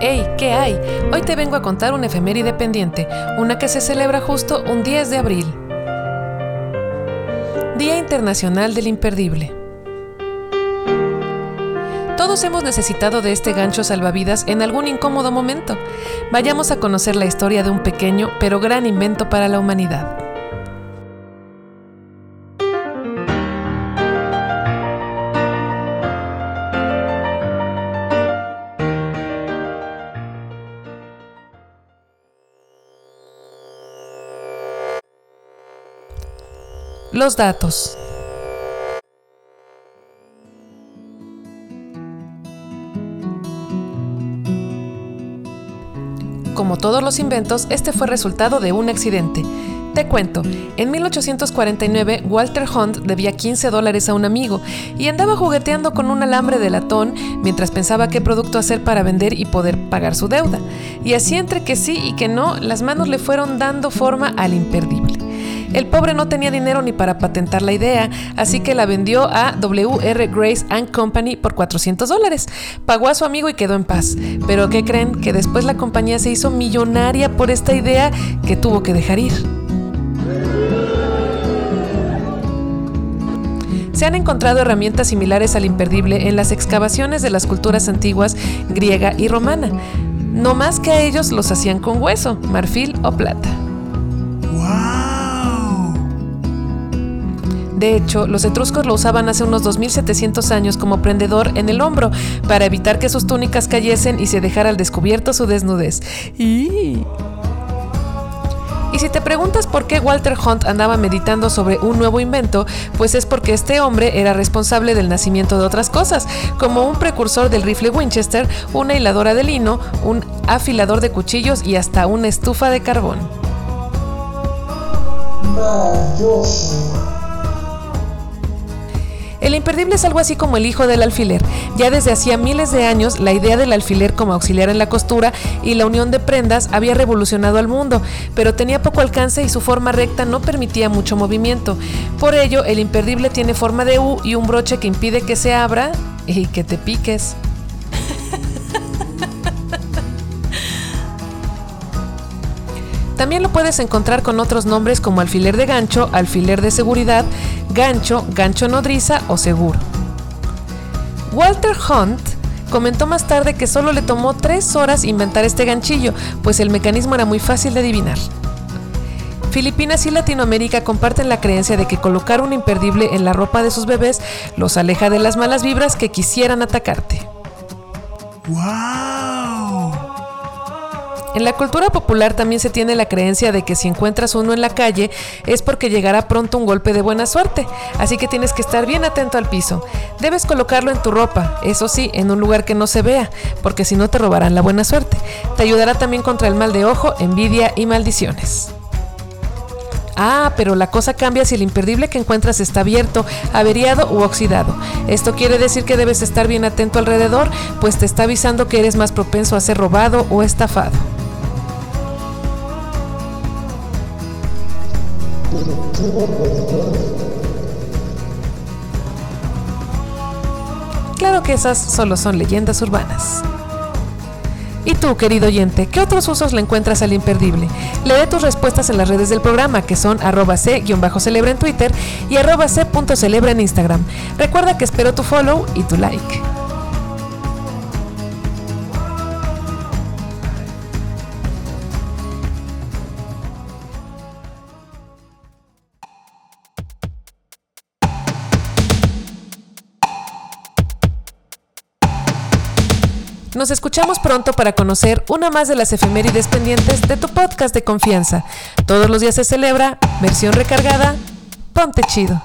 ¡Hey! ¿Qué hay? Hoy te vengo a contar una efeméride pendiente, una que se celebra justo un 10 de abril. Día Internacional del Imperdible. Todos hemos necesitado de este gancho salvavidas en algún incómodo momento. Vayamos a conocer la historia de un pequeño pero gran invento para la humanidad. Los datos. Como todos los inventos, este fue resultado de un accidente. Te cuento, en 1849 Walter Hunt debía 15 dólares a un amigo y andaba jugueteando con un alambre de latón mientras pensaba qué producto hacer para vender y poder pagar su deuda. Y así entre que sí y que no, las manos le fueron dando forma al imperdible. El pobre no tenía dinero ni para patentar la idea, así que la vendió a WR Grace Company por 400 dólares. Pagó a su amigo y quedó en paz. Pero ¿qué creen? Que después la compañía se hizo millonaria por esta idea que tuvo que dejar ir. Se han encontrado herramientas similares al imperdible en las excavaciones de las culturas antiguas griega y romana, no más que a ellos los hacían con hueso, marfil o plata. De hecho, los etruscos lo usaban hace unos 2700 años como prendedor en el hombro para evitar que sus túnicas cayesen y se dejara al descubierto su desnudez. Y... Y si te preguntas por qué Walter Hunt andaba meditando sobre un nuevo invento, pues es porque este hombre era responsable del nacimiento de otras cosas, como un precursor del rifle Winchester, una hiladora de lino, un afilador de cuchillos y hasta una estufa de carbón. El imperdible es algo así como el hijo del alfiler. Ya desde hacía miles de años, la idea del alfiler como auxiliar en la costura y la unión de prendas había revolucionado al mundo, pero tenía poco alcance y su forma recta no permitía mucho movimiento. Por ello, el imperdible tiene forma de U y un broche que impide que se abra y que te piques. También lo puedes encontrar con otros nombres como alfiler de gancho, alfiler de seguridad, gancho, gancho nodriza o seguro. Walter Hunt comentó más tarde que solo le tomó tres horas inventar este ganchillo, pues el mecanismo era muy fácil de adivinar. Filipinas y Latinoamérica comparten la creencia de que colocar un imperdible en la ropa de sus bebés los aleja de las malas vibras que quisieran atacarte. En la cultura popular también se tiene la creencia de que si encuentras uno en la calle es porque llegará pronto un golpe de buena suerte, así que tienes que estar bien atento al piso. Debes colocarlo en tu ropa, eso sí, en un lugar que no se vea, porque si no te robarán la buena suerte. Te ayudará también contra el mal de ojo, envidia y maldiciones. Ah, pero la cosa cambia si el imperdible que encuentras está abierto, averiado u oxidado. Esto quiere decir que debes estar bien atento alrededor, pues te está avisando que eres más propenso a ser robado o estafado. Claro que esas solo son leyendas urbanas. ¿Y tú, querido oyente, qué otros usos le encuentras al imperdible? Lee tus respuestas en las redes del programa, que son arroba c-celebra en Twitter y arroba c.celebra en Instagram. Recuerda que espero tu follow y tu like. Nos escuchamos pronto para conocer una más de las efemérides pendientes de tu podcast de confianza. Todos los días se celebra, versión recargada, ponte chido.